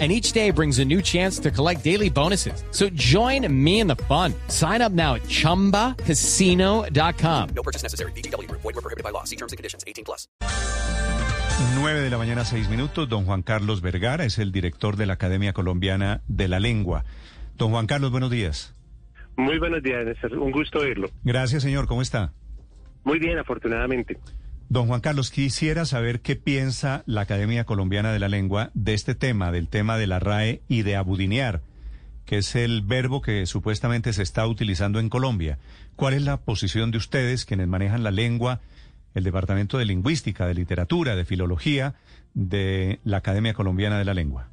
and each day brings a new chance to collect daily bonuses. So join me in the fun. Sign up now at ChumbaCasino.com. No purchase necessary. BGW. Void were prohibited by law. See terms and conditions. 18 plus. 9 de la mañana, 6 minutos. Don Juan Carlos Vergara es el director de la Academia Colombiana de la Lengua. Don Juan Carlos, buenos días. Muy buenos días, Néstor. Un gusto oírlo. Gracias, señor. ¿Cómo está? Muy bien, afortunadamente. Don Juan Carlos, quisiera saber qué piensa la Academia Colombiana de la Lengua de este tema, del tema de la RAE y de abudinear, que es el verbo que supuestamente se está utilizando en Colombia. ¿Cuál es la posición de ustedes, quienes manejan la lengua, el Departamento de Lingüística, de Literatura, de Filología de la Academia Colombiana de la Lengua?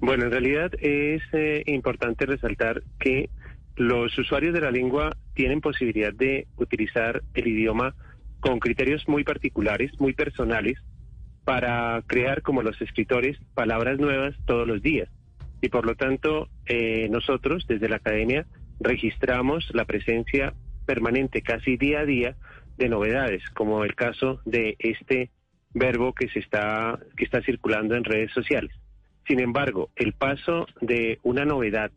Bueno, en realidad es eh, importante resaltar que los usuarios de la lengua tienen posibilidad de utilizar el idioma con criterios muy particulares, muy personales, para crear, como los escritores, palabras nuevas todos los días. Y por lo tanto, eh, nosotros desde la academia registramos la presencia permanente casi día a día de novedades, como el caso de este verbo que se está que está circulando en redes sociales. Sin embargo, el paso de una novedad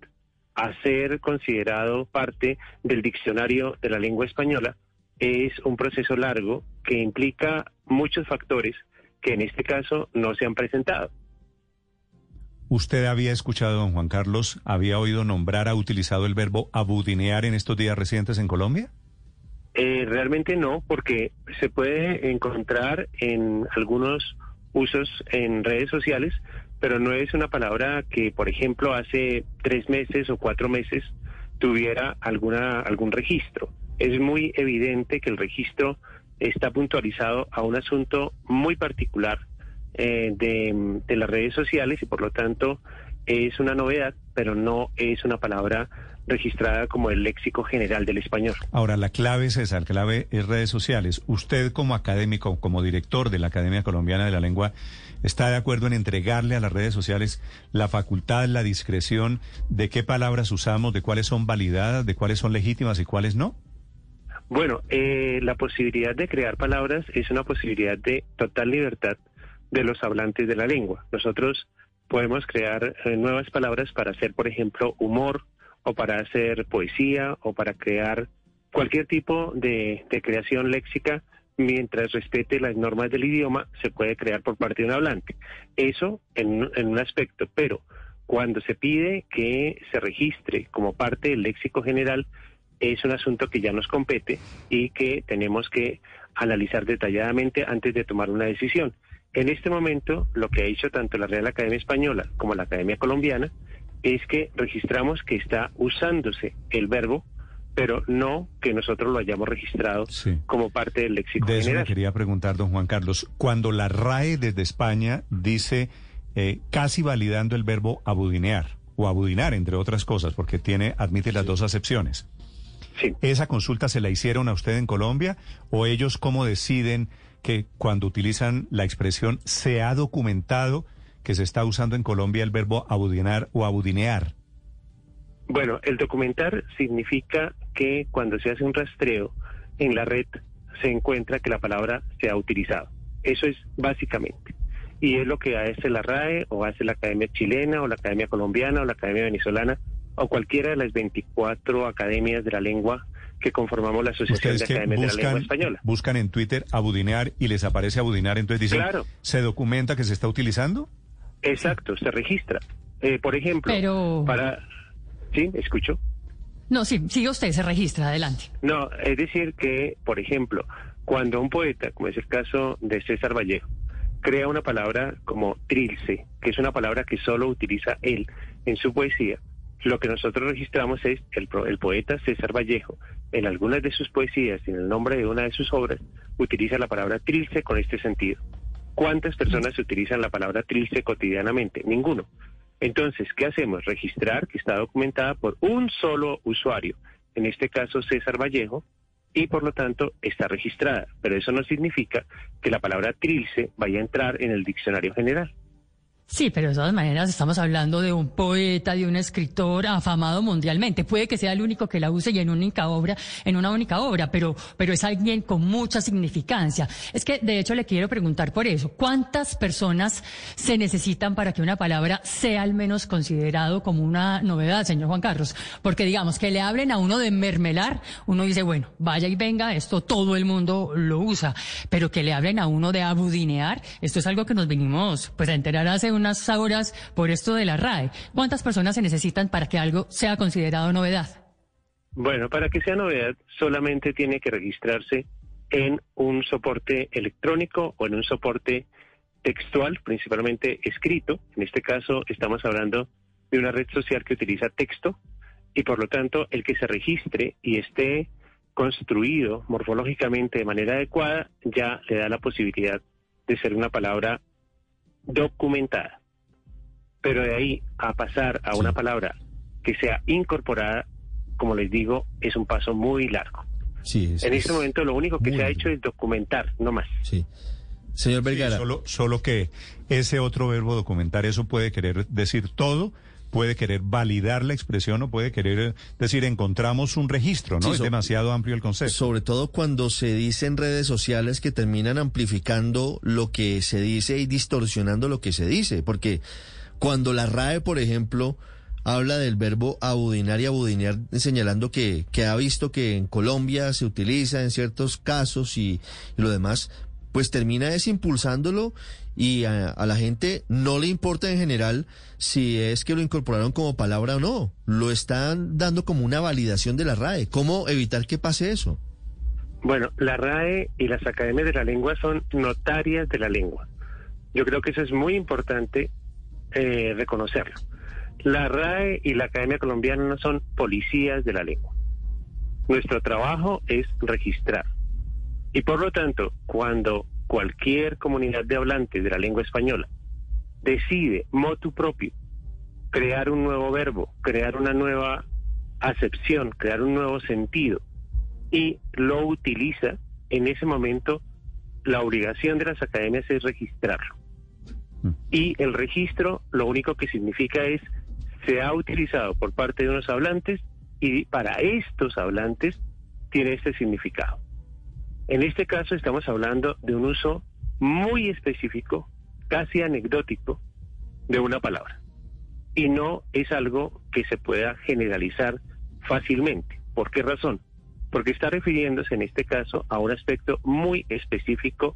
a ser considerado parte del diccionario de la lengua española es un proceso largo que implica muchos factores que en este caso no se han presentado. ¿Usted había escuchado, don Juan Carlos, había oído nombrar, ha utilizado el verbo abudinear en estos días recientes en Colombia? Eh, realmente no, porque se puede encontrar en algunos usos en redes sociales, pero no es una palabra que, por ejemplo, hace tres meses o cuatro meses tuviera alguna algún registro es muy evidente que el registro está puntualizado a un asunto muy particular eh, de, las redes sociales y por lo tanto es una novedad, pero no es una palabra registrada como el léxico general del español. Ahora, la clave la clave es redes sociales. Usted como académico, como director de la Academia Colombiana de la Lengua, ¿está de acuerdo en entregarle a las redes sociales la facultad, la discreción de qué palabras usamos, de cuáles son validadas, de cuáles son legítimas y cuáles no? Bueno, eh, la posibilidad de crear palabras es una posibilidad de total libertad de los hablantes de la lengua. Nosotros podemos crear eh, nuevas palabras para hacer, por ejemplo, humor o para hacer poesía o para crear cualquier tipo de, creación léxica mientras respete las normas del idioma, se puede crear por parte de un hablante. Eso en, en, un aspecto, pero cuando se pide que se registre como parte del léxico general, es un asunto que ya nos compete y que tenemos que analizar detalladamente antes de tomar una decisión. En este momento, lo que ha hecho tanto la Real Academia Española como la Academia Colombiana es que registramos que está usándose el verbo, pero no que nosotros lo hayamos registrado como parte del léxico de eso quería preguntar, don Juan Carlos. Cuando la RAE desde España dice eh, casi validando el verbo abudinear o abudinar, entre otras cosas, porque tiene admite las dos acepciones. ¿Esa consulta se la hicieron a usted en Colombia o ellos cómo deciden que cuando utilizan la expresión se ha documentado que se está usando en Colombia el verbo abudinar o abudinear? Bueno, el documentar significa que cuando se hace un rastreo en la red se encuentra que la palabra se ha utilizado. Eso es básicamente. Y es lo que hace la RAE o hace la Academia Chilena o la Academia Colombiana o la Academia Venezolana o cualquiera de las 24 academias de la lengua que conformamos la Asociación de Academias de la Lengua Española. Buscan en Twitter abudinar y les aparece abudinar, entonces dicen, claro. ¿se documenta que se está utilizando? Exacto, se registra. Eh, por ejemplo, Pero... para... Sí, escucho. No, sí, sigue usted, se registra, adelante. No, es decir que, por ejemplo, cuando un poeta, como es el caso de César Vallejo, crea una palabra como trilce, que es una palabra que solo utiliza él en su poesía, lo que nosotros registramos es el, el poeta César Vallejo, en algunas de sus poesías y en el nombre de una de sus obras, utiliza la palabra trilce con este sentido. ¿Cuántas personas utilizan la palabra trilce cotidianamente? Ninguno. Entonces, ¿qué hacemos? Registrar que está documentada por un solo usuario, en este caso César Vallejo, y por lo tanto está registrada. Pero eso no significa que la palabra trilce vaya a entrar en el diccionario general. Sí, pero de todas maneras estamos hablando de un poeta, de un escritor afamado mundialmente. Puede que sea el único que la use y en única obra, en una única obra, pero, pero es alguien con mucha significancia. Es que, de hecho, le quiero preguntar por eso. ¿Cuántas personas se necesitan para que una palabra sea al menos considerado como una novedad, señor Juan Carlos? Porque digamos que le hablen a uno de mermelar, uno dice, bueno, vaya y venga, esto todo el mundo lo usa. Pero que le hablen a uno de abudinear, esto es algo que nos vinimos pues a enterar hace un unas horas por esto de la RAE. ¿Cuántas personas se necesitan para que algo sea considerado novedad? Bueno, para que sea novedad solamente tiene que registrarse en un soporte electrónico o en un soporte textual, principalmente escrito. En este caso estamos hablando de una red social que utiliza texto y por lo tanto el que se registre y esté construido morfológicamente de manera adecuada ya le da la posibilidad de ser una palabra documentada. Pero de ahí a pasar a una palabra que sea incorporada, como les digo, es un paso muy largo. Sí, en este momento lo único que se ha hecho es documentar, no más. Sí. Señor Vergara. solo, solo que ese otro verbo documentar, eso puede querer decir todo puede querer validar la expresión o puede querer decir encontramos un registro, ¿no? es demasiado amplio el concepto. Sobre todo cuando se dice en redes sociales que terminan amplificando lo que se dice y distorsionando lo que se dice, porque cuando la RAE, por ejemplo, habla del verbo abudinar y abudinear, señalando que, que ha visto que en Colombia se utiliza en ciertos casos y, y lo demás, pues termina desimpulsándolo y a, la gente no le importa en general si es que lo incorporaron como palabra o no. Lo están dando como una validación de la RAE. ¿Cómo evitar que pase eso? Bueno, la RAE y las academias de la lengua son notarias de la lengua. Yo creo que eso es muy importante eh, reconocerlo. La RAE y la Academia Colombiana no son policías de la lengua. Nuestro trabajo es registrar. Y por lo tanto, cuando cualquier comunidad de hablantes de la lengua española decide motu propio crear un nuevo verbo, crear una nueva acepción, crear un nuevo sentido y lo utiliza, en ese momento la obligación de las academias es registrarlo. Mm. Y el registro lo único que significa es se ha utilizado por parte de unos hablantes y para estos hablantes tiene este significado. En este caso estamos hablando de un uso muy específico, casi anecdótico, de una palabra. Y no es algo que se pueda generalizar fácilmente. ¿Por qué razón? Porque está refiriéndose en este caso a un aspecto muy específico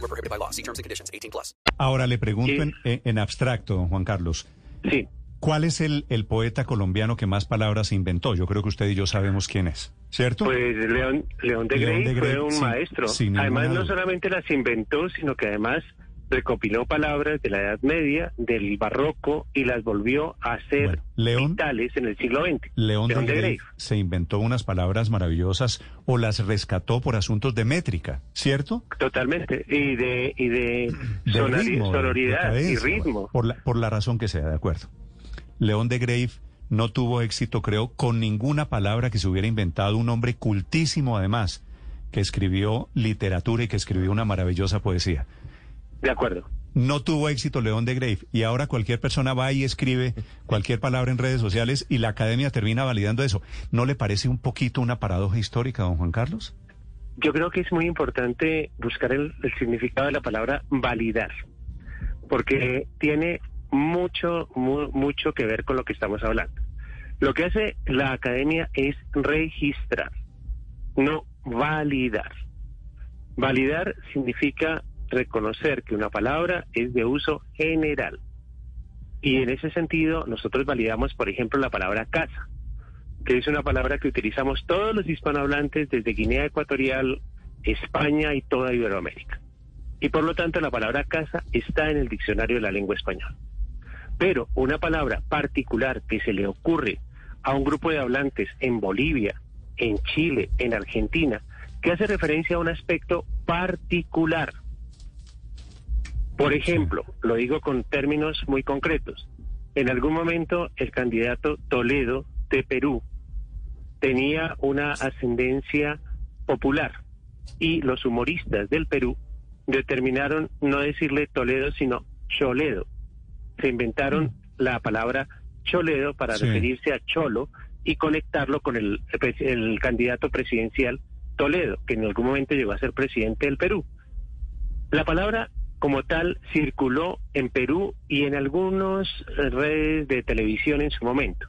were prohibited by law. See terms and conditions. 18 plus. Ahora le pregunto en, en, abstracto, Juan Carlos. Sí. ¿Cuál es el, el, poeta colombiano que más palabras inventó? Yo creo que usted y yo sabemos quién es, ¿cierto? Pues León, León de Grey fue un maestro. además, no solamente las inventó, sino que además recopiló palabras de la Edad Media, del Barroco y las volvió a ser vitales en el siglo XX. León, de, Grey se inventó unas palabras maravillosas o las rescató por asuntos de métrica, ¿cierto? Totalmente, y de, y de, sonoridad y ritmo. Por la, por la razón que sea, de acuerdo. León de Grey no tuvo éxito, creo, con ninguna palabra que se hubiera inventado, un hombre cultísimo además, que escribió literatura y que escribió una maravillosa poesía. De acuerdo. No tuvo éxito León de Grave y ahora cualquier persona va y escribe cualquier palabra en redes sociales y la academia termina validando eso. ¿No le parece un poquito una paradoja histórica, don Juan Carlos? Yo creo que es muy importante buscar el, significado de la palabra validar, porque tiene mucho, mucho que ver con lo que estamos hablando. Lo que hace la academia es registrar, no validar. Validar significa reconocer que una palabra es de uso general. Y en ese sentido, nosotros validamos, por ejemplo, la palabra casa. que es una palabra que utilizamos todos los hispanohablantes desde Guinea Ecuatorial, España y toda Iberoamérica. Y por lo tanto la palabra casa está en el diccionario de la lengua española. Pero una palabra particular que se le ocurre a un grupo de hablantes en Bolivia, en Chile, en Argentina, que hace referencia a un aspecto particular. Por ejemplo, lo digo con términos muy concretos. En algún momento el candidato Toledo de Perú tenía una ascendencia popular y los humoristas del Perú determinaron no decirle Toledo, sino Choledo. Se inventaron Mm. la palabra Choledo para Sí. referirse a Cholo y conectarlo con el, el candidato presidencial Toledo, que en algún momento llegó a ser presidente del Perú. La palabra como tal circuló en Perú y en algunas redes de televisión en su momento.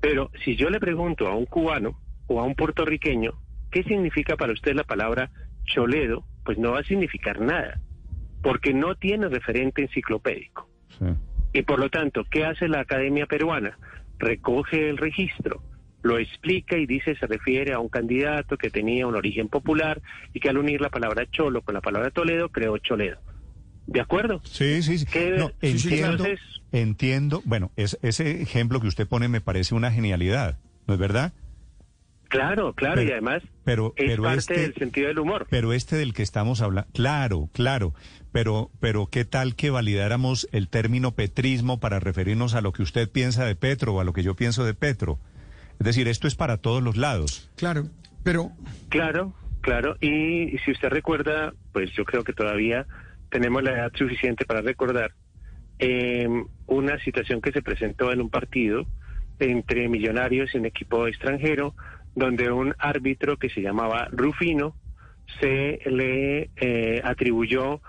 Pero si yo le pregunto a un cubano o a un puertorriqueño, ¿qué significa para usted la palabra choledo? Pues no va a significar nada, porque no tiene referente enciclopédico. Sí. Y por lo tanto, ¿qué hace la Academia Peruana? Recoge el registro, lo explica y dice se refiere a un candidato que tenía un origen popular y que al unir la palabra cholo con la palabra Toledo creó Choledo. ¿De acuerdo? Sí, sí, sí. ¿Qué- No, sí, sí, entiendo, entonces- entiendo. Bueno, es, ese ejemplo que usted pone me parece una genialidad, ¿no es verdad? Claro, claro, Pero- y además pero- es pero parte este- del sentido del humor. Pero este del que estamos hablando, claro, claro, pero, pero ¿qué tal que validáramos el término petrismo para referirnos a lo que usted piensa de Petro o a lo que yo pienso de Petro? Es decir, esto es para todos los lados. Claro, pero Claro, claro. Y si usted recuerda, pues yo creo que todavía tenemos la edad suficiente para recordar eh, una situación que se presentó en un partido entre Millonarios y un equipo extranjero, donde un árbitro que se llamaba Rufino se le eh, atribuyó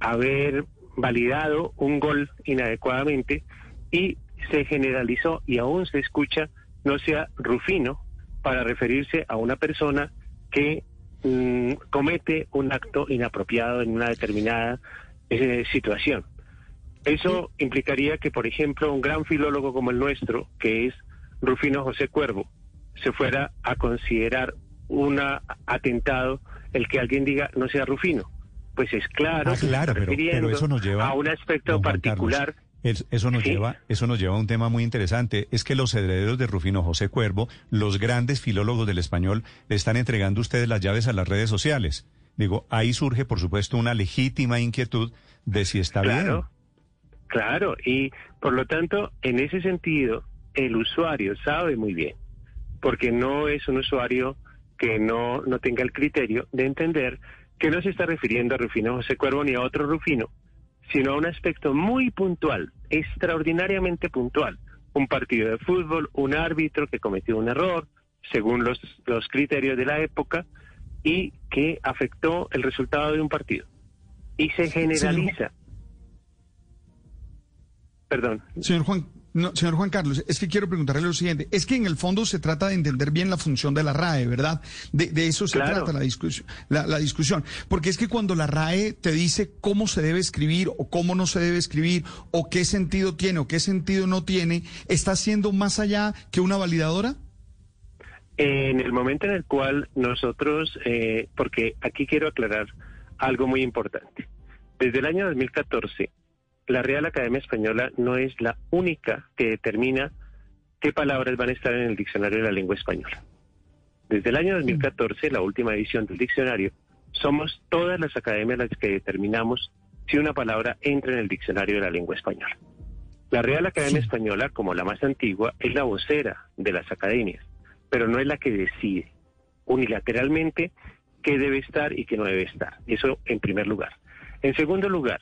haber validado un gol inadecuadamente y se generalizó y aún se escucha no sea Rufino para referirse a una persona que mm, comete un acto inapropiado en una determinada eh, situación. Eso implicaría que, por ejemplo, un gran filólogo como el nuestro, que es Rufino José Cuervo, se fuera a considerar un atentado el que alguien diga no sea Rufino. Pues es claro, Ah, claro, pero, eso nos lleva a un aspecto particular. Carlos, eso nos Sí. lleva, eso nos lleva a un tema muy interesante. Es que los herederos de Rufino José Cuervo, los grandes filólogos del español, le están entregando a ustedes las llaves a las redes sociales. Digo, ahí surge, por supuesto, una legítima inquietud de si está bien. Claro, claro, y por lo tanto, en ese sentido, el usuario sabe muy bien, porque no es un usuario que no, no tenga el criterio de entender que no se está refiriendo a Rufino José Cuervo ni a otro Rufino, sino a un aspecto muy puntual, extraordinariamente puntual. Un partido de fútbol, un árbitro que cometió un error, según los, los criterios de la época, y que afectó el resultado de un partido. Y se generaliza. Perdón. señor Juan, no, señor Juan Carlos, es que quiero preguntarle lo siguiente. Es que en el fondo se trata de entender bien la función de la RAE, ¿verdad? De, de eso se Claro. trata la discusión, la, la discusión. Porque es que cuando la RAE te dice cómo se debe escribir o cómo no se debe escribir o qué sentido tiene o qué sentido no tiene, ¿está siendo más allá que una validadora? En el momento en el cual nosotros, eh, porque aquí quiero aclarar algo muy importante. Desde el año 2014, la Real Academia Española no es la única que determina qué palabras van a estar en el diccionario de la lengua española. Desde el año 2014, la última edición del diccionario, somos todas las academias las que determinamos si una palabra entra en el diccionario de la lengua española. La Real Academia Española, como la más antigua, es la vocera de las academias, pero no es la que decide unilateralmente qué debe estar y qué no debe estar. Eso en primer lugar. En segundo lugar,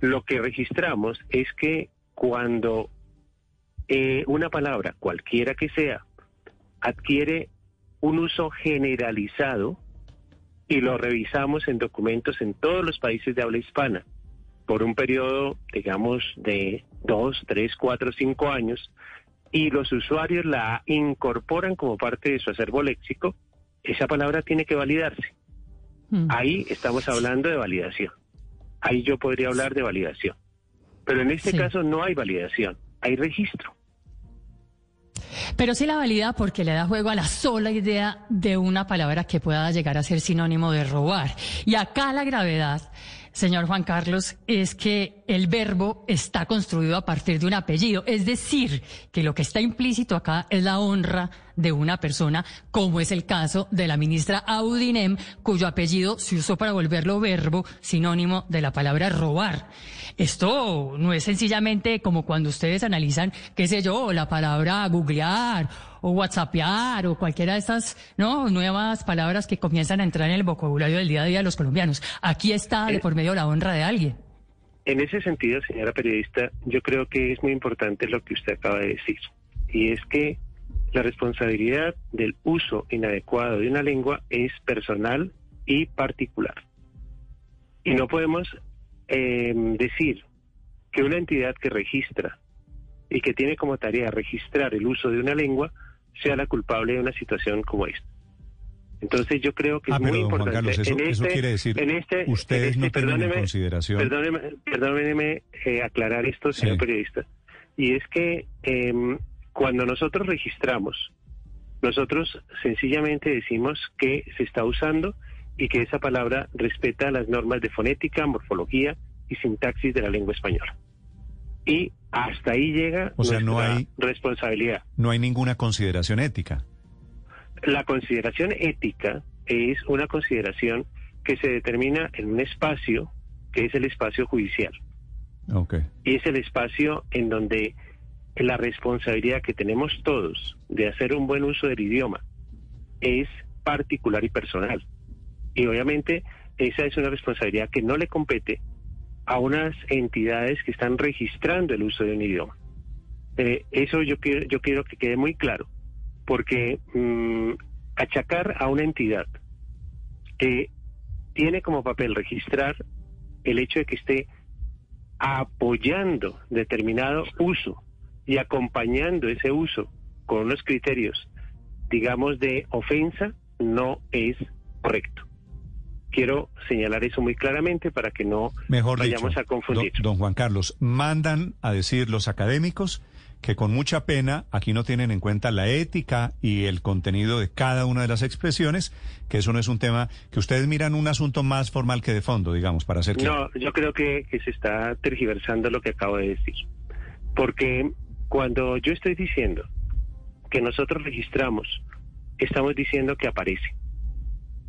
lo que registramos es que cuando eh, una palabra, cualquiera que sea, adquiere un uso generalizado y lo revisamos en documentos en todos los países de habla hispana por un periodo, digamos, de dos, tres, cuatro, cinco años, y los usuarios la incorporan como parte de su acervo léxico, esa palabra tiene que validarse. Mm. Ahí estamos hablando de validación. Ahí yo podría hablar de validación. Pero en este Sí. caso no hay validación, hay registro. Pero sí la valida porque le da juego a la sola idea de una palabra que pueda llegar a ser sinónimo de robar. Y acá la gravedad señor Juan Carlos, es que el verbo está construido a partir de un apellido. Es decir, que lo que está implícito acá es la honra de una persona, como es el caso de la ministra Audinem, cuyo apellido se usó para volverlo verbo sinónimo de la palabra robar. Esto no es sencillamente como cuando ustedes analizan, qué sé yo, la palabra googlear o whatsappear o cualquiera de estas ¿no? nuevas palabras que comienzan a entrar en el vocabulario del día a día de los colombianos. Aquí está de por medio la honra de alguien. En ese sentido, señora periodista, yo creo que es muy importante lo que usted acaba de decir. Y es que la responsabilidad del uso inadecuado de una lengua es personal y particular. Y no podemos eh, decir que una entidad que registra y que tiene como tarea registrar el uso de una lengua sea la culpable de una situación como esta. Entonces yo creo que ah, es muy importante. Carlos, eso, en este, quiere decir en este, ustedes en no este, tienen en consideración. Perdóneme, perdóneme eh, aclarar esto, señor Sí. periodista. Y es que em, cuando nosotros registramos, nosotros sencillamente decimos que se está usando y que esa palabra respeta las normas de fonética, morfología y sintaxis de la lengua española. Y hasta ahí llega O sea, no hay- responsabilidad. No hay ninguna consideración ética. La consideración ética es una consideración que se determina en un espacio que es el espacio judicial. Ok. Y es el espacio en donde la responsabilidad que tenemos todos de hacer un buen uso del idioma es particular y personal. Y obviamente esa es una responsabilidad que no le compete a unas entidades que están registrando el uso de un idioma. Eh, eso yo quiero, yo quiero que quede muy claro, porque mm, achacar a una entidad que tiene como papel registrar el hecho de que esté apoyando determinado uso y acompañando ese uso con unos criterios, digamos, de ofensa, no es correcto. Quiero señalar eso muy claramente para que no Mejor vayamos dicho, a confundir. Don, don Juan Carlos, mandan a decir los académicos que con mucha pena aquí no tienen en cuenta la ética y el contenido de cada una de las expresiones, que eso no es un tema que ustedes miran un asunto más formal que de fondo, digamos, para hacer claro. No, yo creo que, que se está tergiversando lo que acabo de decir. Porque cuando yo estoy diciendo que nosotros registramos, estamos diciendo que aparece.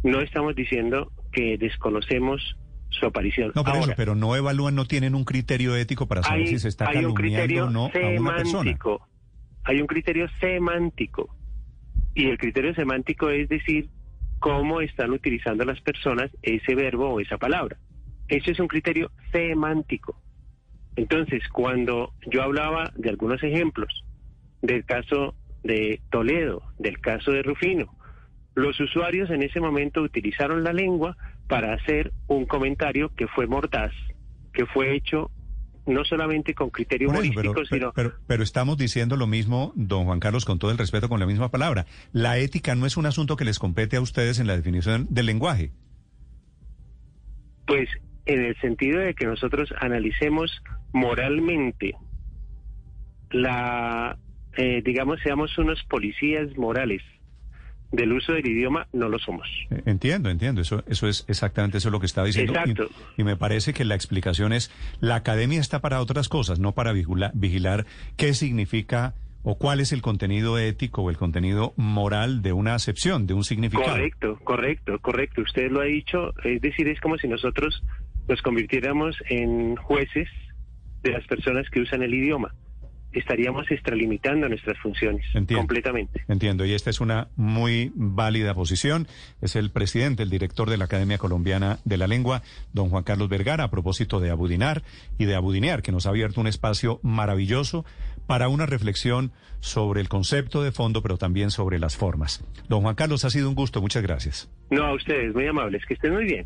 No estamos diciendo que desconocemos su aparición. No, por Ahora, eso, pero no evalúan, no tienen un criterio ético para saber hay, si se está hay un calumniando criterio o no a una persona. semántico. Hay un criterio semántico. Y el criterio semántico es decir cómo están utilizando las personas ese verbo o esa palabra. Eso es un criterio semántico. Entonces, cuando yo hablaba de algunos ejemplos, del caso de Toledo, del caso de Rufino, los usuarios en ese momento utilizaron la lengua para hacer un comentario que fue mordaz, que fue hecho no solamente con criterio eso, humorístico, pero, sino pero, pero estamos diciendo lo mismo, don Juan Carlos, con todo el respeto, con la misma palabra. La ética no es un asunto que les compete a ustedes en la definición del lenguaje. pues en el sentido de que nosotros analicemos moralmente la, eh, digamos, seamos unos policías morales del uso del idioma, no lo somos. Eh, Entiendo, entiendo. Eso, eso es exactamente eso lo que estaba diciendo. Y- Exacto. Y, me parece que la explicación es, la academia está para otras cosas, no para vigula- vigilar qué significa o cuál es el contenido ético o el contenido moral de una acepción, de un significado. Correcto, correcto, correcto. Usted lo ha dicho. Es decir, es como si nosotros nos convirtiéramos en jueces de las personas que usan el idioma. Estaríamos extralimitando nuestras funciones Entiendo. completamente. Entiendo, y esta es una muy válida posición. Es el presidente, el director de la Academia Colombiana de la Lengua, don Juan Carlos Vergara, a propósito de abudinar y de abudinear, que nos ha abierto un espacio maravilloso para una reflexión sobre el concepto de fondo, pero también sobre las formas. Don Juan Carlos, ha sido un gusto. Muchas gracias. No, a ustedes, muy amables. Que estén muy bien.